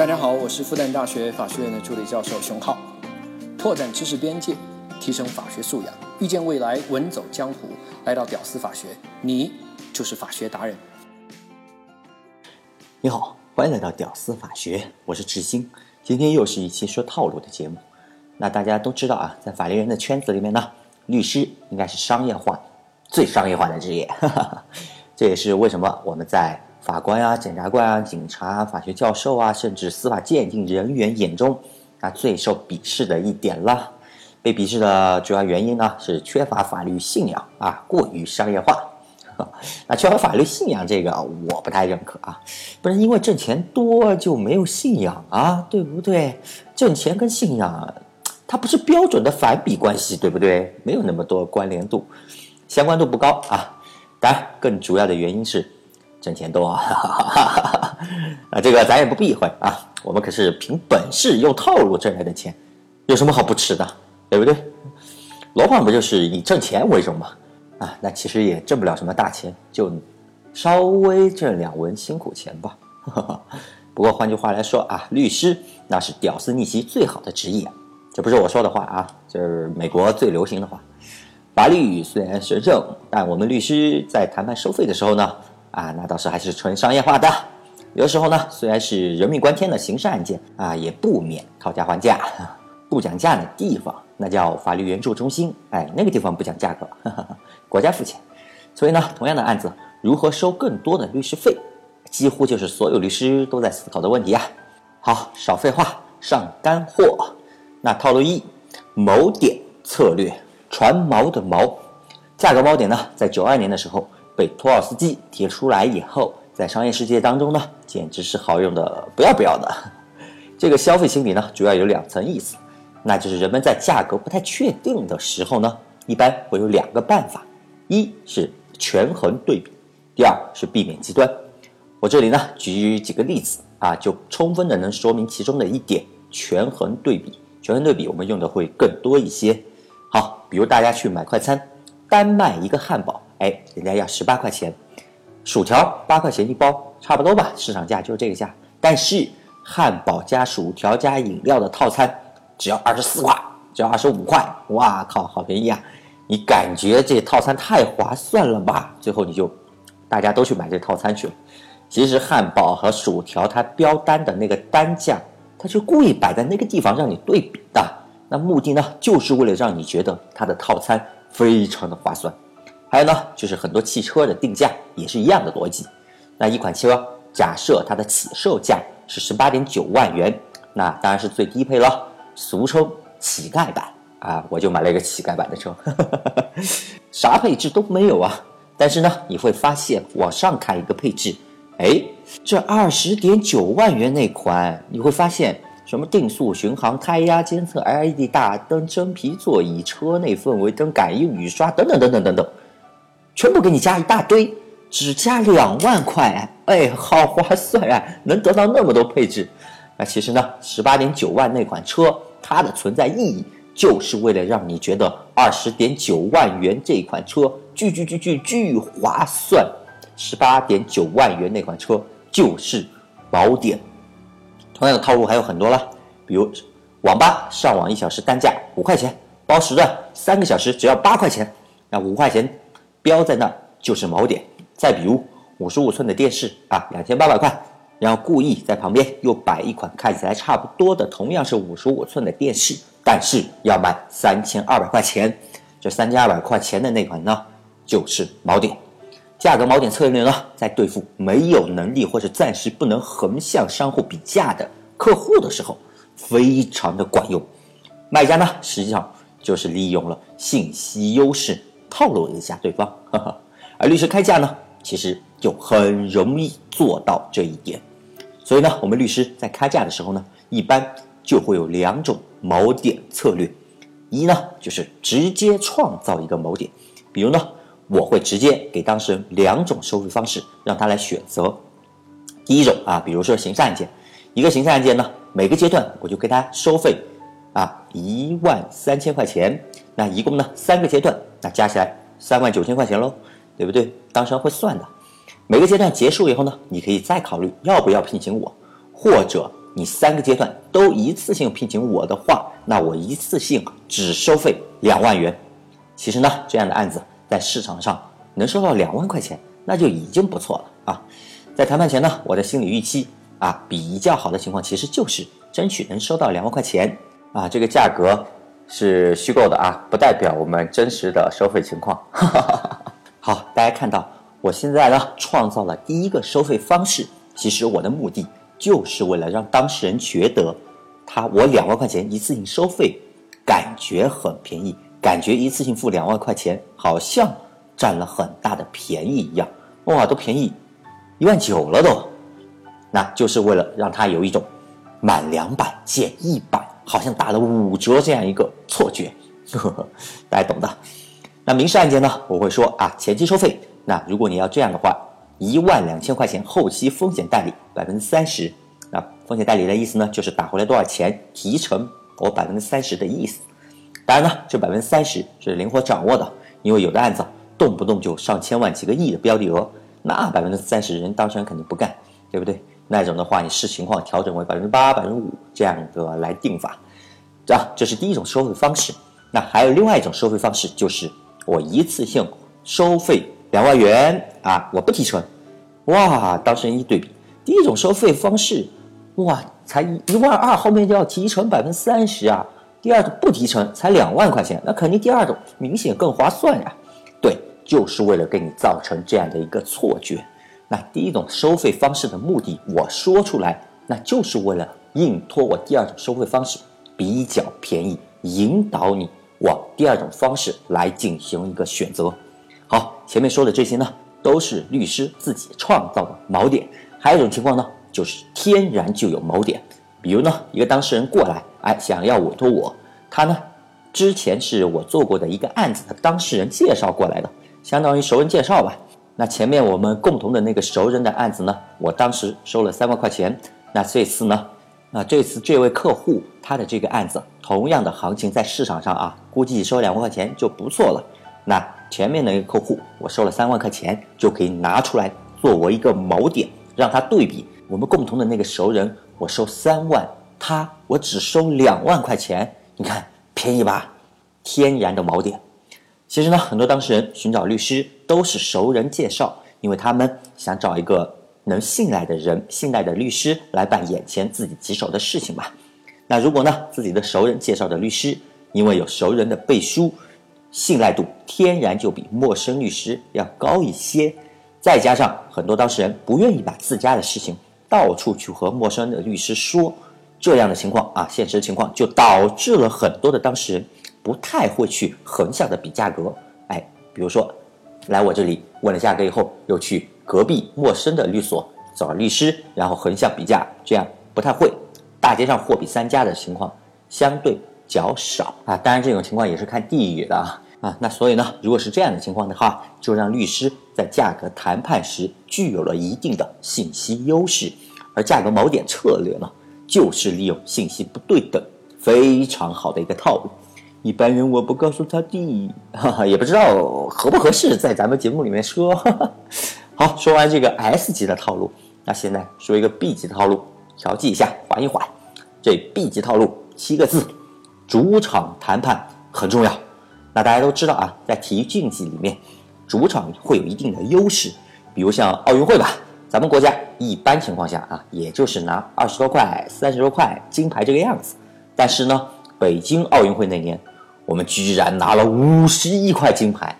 大家好，我是复旦大学法学院的助理教授熊浩，拓展知识边界，提升法学素养，遇见未来，稳走江湖。来到屌丝法学，你就是法学达人。你好，欢迎来到屌丝法学，我是志新。今天又是一期说套路的节目。那大家都知道啊，在法律人的圈子里面呢，律师应该是商业化最商业化的职业。这也是为什么我们在法官啊、检察官啊、警察啊、法学教授啊，甚至司法鉴定人员眼中，啊最受鄙视的一点了。被鄙视的主要原因呢，是缺乏法律信仰啊，过于商业化。那缺乏法律信仰这个，我不太认可啊。不是因为挣钱多就没有信仰啊，对不对？挣钱跟信仰，它不是标准的反比关系，对不对？没有那么多关联度，相关度不高啊。当然，更主要的原因是。挣钱多啊，啊，这个咱也不避讳啊，我们可是凭本事用套路挣来的钱，有什么好不吃的，对不对？罗胖不就是以挣钱为荣吗？啊，那其实也挣不了什么大钱，就稍微挣两文辛苦钱吧。不过换句话来说啊，律师那是屌丝逆袭最好的职业，这不是我说的话啊，这是美国最流行的话。法律虽然神圣，但我们律师在谈判收费的时候呢？啊，那倒是还是纯商业化的。有的时候呢，虽然是人命关天的刑事案件啊，也不免讨价还价。不讲价的地方，那叫法律援助中心。哎，那个地方不讲价格，国家付钱。所以呢，同样的案子，如何收更多的律师费，几乎就是所有律师都在思考的问题啊。好，少废话，上干货。那套路一，锚点策略，船锚的锚，价格锚点呢，在九二年的时候。被托尔斯基提出来以后，在商业世界当中呢，简直是好用的不要不要的。这个消费心理呢，主要有两层意思，那就是人们在价格不太确定的时候呢，一般会有两个办法：一是权衡对比，第二是避免极端。我这里呢举几个例子啊，就充分的能说明其中的一点：权衡对比。权衡对比，我们用的会更多一些。好，比如大家去买快餐，单卖一个汉堡。哎，人家要十八块钱，薯条八块钱一包，差不多吧，市场价就是这个价。但是汉堡加薯条加饮料的套餐只要二十四块，只要二十五块，哇靠，好便宜啊！你感觉这套餐太划算了吧？最后你就大家都去买这套餐去了。其实汉堡和薯条它标单的那个单价，它就故意摆在那个地方让你对比的。那目的呢，就是为了让你觉得它的套餐非常的划算。还有呢，就是很多汽车的定价也是一样的逻辑。那一款车，假设它的起售价是十八点九万元，那当然是最低配了，俗称乞丐版啊。我就买了一个乞丐版的车，啥配置都没有啊。但是呢，你会发现往上看一个配置，哎，这二十点九万元那款，你会发现什么定速巡航、胎压监测、LED 大灯、真皮座椅、车内氛围灯、感应雨刷等等等等等等。全部给你加一大堆，只加两万块，哎，好划算啊！能得到那么多配置，那其实呢，十八点九万那款车，它的存在意义就是为了让你觉得二十点九万元这款车巨巨巨巨巨划算。十八点九万元那款车就是宝典。同样的套路还有很多了，比如网吧上网一小时单价五块钱，包时段三个小时只要八块钱，那五块钱。标在那儿就是锚点。再比如五十五寸的电视啊，两千八百块，然后故意在旁边又摆一款看起来差不多的，同样是五十五寸的电视，但是要卖三千二百块钱。这三千二百块钱的那款呢，就是锚点。价格锚点策略呢，在对付没有能力或者暂时不能横向商户比价的客户的时候，非常的管用。卖家呢，实际上就是利用了信息优势。套路一下对方，而律师开价呢，其实就很容易做到这一点。所以呢，我们律师在开价的时候呢，一般就会有两种锚点策略。一呢，就是直接创造一个锚点，比如呢，我会直接给当事人两种收费方式，让他来选择。第一种啊，比如说刑事案件，一个刑事案件呢，每个阶段我就给他收费啊一万三千块钱。那一共呢三个阶段，那加起来三万九千块钱喽，对不对？当时会算的。每个阶段结束以后呢，你可以再考虑要不要聘请我，或者你三个阶段都一次性聘请我的话，那我一次性只收费两万元。其实呢，这样的案子在市场上能收到两万块钱，那就已经不错了啊。在谈判前呢，我的心理预期啊，比较好的情况其实就是争取能收到两万块钱啊。这个价格是虚构的啊，不代表我们真实的收费情况。好，大家看到我现在呢，创造了第一个收费方式，其实我的目的。就是为了让当事人觉得，他我两万块钱一次性收费，感觉很便宜，感觉一次性付两万块钱好像占了很大的便宜一样，哇，都便宜一万九了都，那就是为了让他有一种满两百减一百，好像打了五折这样一个错觉，呵 呵大家懂的。那民事案件呢，我会说啊，前期收费，那如果你要这样的话。一万两千块钱后期风险代理百分之三十，那风险代理的意思呢，就是打回来多少钱提成我百分之三十的意思。当然呢，这百分之三十是灵活掌握的，因为有的案子动不动就上千万、几个亿的标的额，那百分之三十人当事人肯定不干，对不对？那种的话，你视情况调整为百分之八、百分之五这样的来定法，这样这是第一种收费方式。那还有另外一种收费方式，就是我一次性收费。两万元啊，我不提成，哇！当事人一对比，第一种收费方式，哇，才一万二，后面就要提成百分之三十啊。第二种不提成，才两万块钱，那肯定第二种明显更划算呀。对，就是为了给你造成这样的一个错觉。那第一种收费方式的目的，我说出来，那就是为了硬托我第二种收费方式比较便宜，引导你往第二种方式来进行一个选择。好，前面说的这些呢，都是律师自己创造的锚点。还有一种情况呢，就是天然就有锚点。比如呢，一个当事人过来，哎，想要委托我，他呢，之前是我做过的一个案子的当事人介绍过来的，相当于熟人介绍吧。那前面我们共同的那个熟人的案子呢，我当时收了三万块钱。那这次呢，那这次这位客户他的这个案子，同样的行情在市场上啊，估计收两万块钱就不错了。那前面的一个客户，我收了三万块钱，就可以拿出来作为一个锚点，让他对比我们共同的那个熟人，我收三万，他我只收两万块钱，你看便宜吧？天然的锚点。其实呢，很多当事人寻找律师都是熟人介绍，因为他们想找一个能信赖的人、信赖的律师来办眼前自己棘手的事情嘛。那如果呢，自己的熟人介绍的律师，因为有熟人的背书。信赖度天然就比陌生律师要高一些，再加上很多当事人不愿意把自家的事情到处去和陌生的律师说，这样的情况啊，现实情况就导致了很多的当事人不太会去横向的比价格。哎，比如说来我这里问了价格以后，又去隔壁陌生的律所找律师，然后横向比价，这样不太会。大街上货比三家的情况相对。较少啊，当然这种情况也是看地域的啊啊，那所以呢，如果是这样的情况的话，就让律师在价格谈判时具有了一定的信息优势，而价格锚点策略呢，就是利用信息不对等，非常好的一个套路。一般人我不告诉他的，哈哈，也不知道合不合适在咱们节目里面说。好，说完这个 S 级的套路，那现在说一个 B 级的套路，调剂一下，缓一缓。这 B 级套路七个字。主场谈判很重要，那大家都知道啊，在体育竞技里面，主场会有一定的优势。比如像奥运会吧，咱们国家一般情况下啊，也就是拿二十多块、三十多块金牌这个样子。但是呢，北京奥运会那年，我们居然拿了五十一块金牌。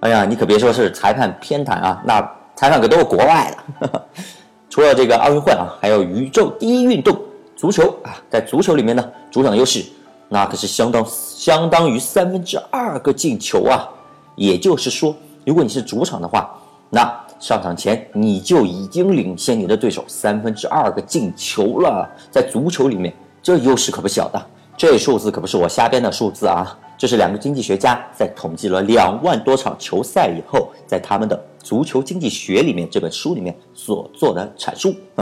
哎呀，你可别说是裁判偏袒啊，那裁判可都是国外的。除了这个奥运会啊，还有宇宙第一运动足球啊，在足球里面呢，主场优势。那可是相当相当于三分之二个进球啊！也就是说，如果你是主场的话，那上场前你就已经领先你的对手三分之二个进球了。在足球里面，这优势可不小的。这数字可不是我瞎编的数字啊，这是两个经济学家在统计了两万多场球赛以后，在他们的《足球经济学》里面这本书里面所做的阐述。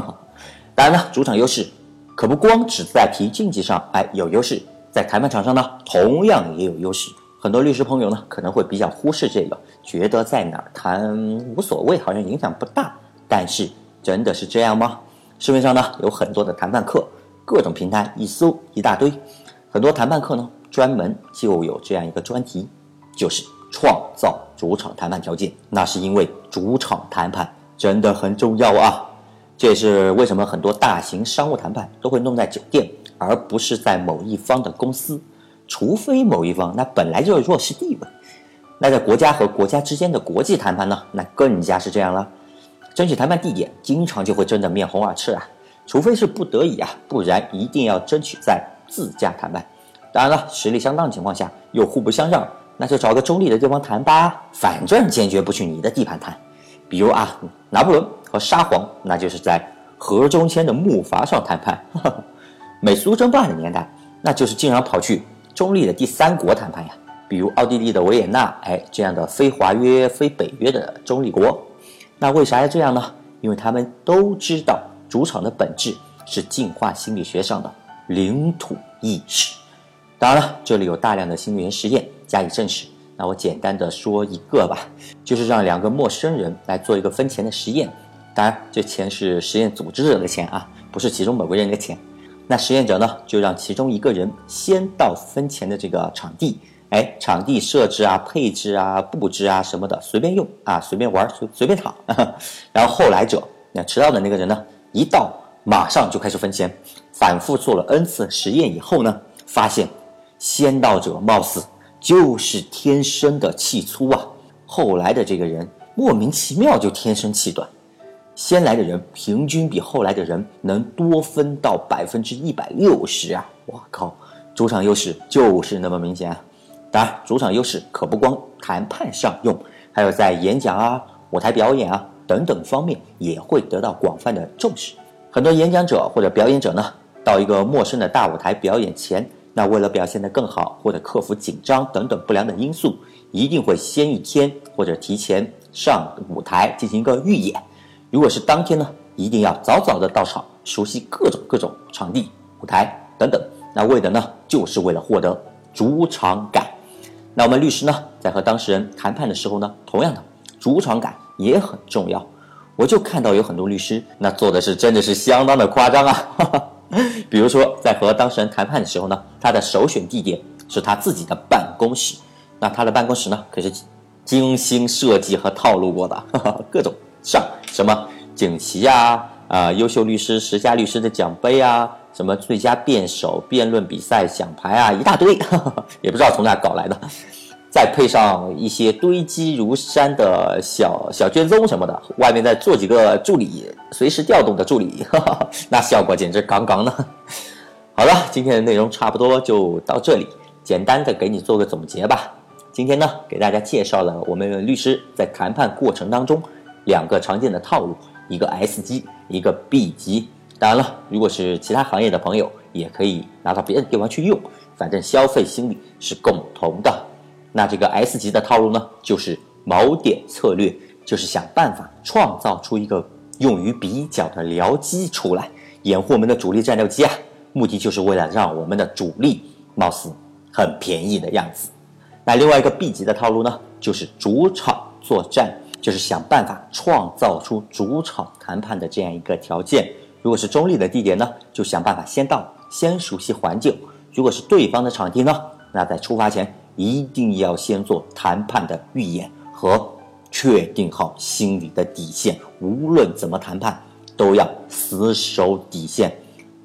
当然了，主场优势可不光只在体育竞技上，哎，有优势。在谈判场上呢，同样也有优势。很多律师朋友呢，可能会比较忽视这个，觉得在哪儿谈无所谓，好像影响不大。但是真的是这样吗？市面上呢有很多的谈判课，各种平台一搜一大堆。很多谈判课呢，专门就有这样一个专题，就是创造主场谈判条件。那是因为主场谈判真的很重要啊。这也是为什么很多大型商务谈判都会弄在酒店，而不是在某一方的公司，除非某一方那本来就是弱势地位。那在国家和国家之间的国际谈判呢，那更加是这样了。争取谈判地点，经常就会争得面红耳赤啊。除非是不得已啊，不然一定要争取在自家谈判。当然了，实力相当情况下又互不相让，那就找个中立的地方谈吧。反正坚决不去你的地盘谈。比如啊，拿破仑和沙皇，那就是在河中间的木筏上谈判。美苏争霸的年代，那就是经常跑去中立的第三国谈判呀。比如奥地利的维也纳，哎，这样的非华约、非北约的中立国，那为啥要这样呢？因为他们都知道主场的本质是进化心理学上的领土意识。当然了，这里有大量的心理学实验加以证实。那我简单的说一个吧，就是让两个陌生人来做一个分钱的实验。当然，这钱是实验组织者的钱啊，不是其中某个人的钱。那实验者呢，就让其中一个人先到分钱的这个场地。哎，场地设置啊、配置啊、布置啊什么的，随便用啊，随便玩，随随便躺。然后后来者，那迟到的那个人呢，一到马上就开始分钱，反复做了 n 次实验以后呢，发现先到者貌似就是天生的气粗啊，后来的这个人莫名其妙就天生气短。先来的人平均比后来的人能多分到百分之一百六十啊！我靠，主场优势就是那么明显啊！当然，主场优势可不光谈判上用，还有在演讲啊、舞台表演啊等等方面也会得到广泛的重视。很多演讲者或者表演者呢，到一个陌生的大舞台表演前，那为了表现得更好或者克服紧张等等不良的因素，一定会先一天或者提前上舞台进行一个预演。如果是当天呢，一定要早早的到场，熟悉各种各种场地、舞台等等。那为的呢，就是为了获得主场感。那我们律师呢，在和当事人谈判的时候呢，同样的主场感也很重要。我就看到有很多律师，那做的是真的是相当的夸张啊。比如说，在和当事人谈判的时候呢，他的首选地点是他自己的办公室。那他的办公室呢，可是精心设计和套路过的，各种上什么锦旗呀，啊，优秀律师十佳律师的奖杯啊。什么最佳辩手、辩论比赛奖牌啊，一大堆，也不知道从哪搞来的。再配上一些堆积如山的小小卷宗什么的，外面再做几个助理，随时调动的助理，那效果简直杠杠的。好了，今天的内容差不多就到这里，简单的给你做个总结吧。今天呢，给大家介绍了我们律师在谈判过程当中两个常见的套路，一个 S 级，一个 B 级。当然了，如果是其他行业的朋友，也可以拿到别的地方去用。反正消费心理是共同的。那这个 S 级的套路呢，就是锚点策略，就是想办法创造出一个用于比较的僚机出来，掩护我们的主力战斗机啊。目的就是为了让我们的主力貌似很便宜的样子。那另外一个 B 级的套路呢，就是主场作战，就是想办法创造出主场谈判的这样一个条件。如果是中立的地点呢，就想办法先到，先熟悉环境；如果是对方的场地呢，那在出发前一定要先做谈判的预演和确定好心理的底线。无论怎么谈判，都要死守底线。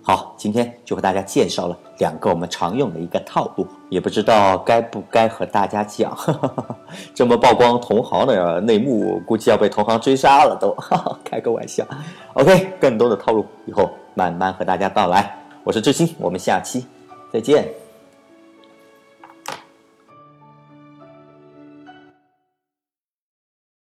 好，今天就和大家介绍了两个我们常用的一个套路，也不知道该不该和大家讲。这么曝光同行的内幕，估计要被同行追杀了都。开个玩笑。OK，更多的套路以后慢慢和大家道来。我是志新，我们下期再见。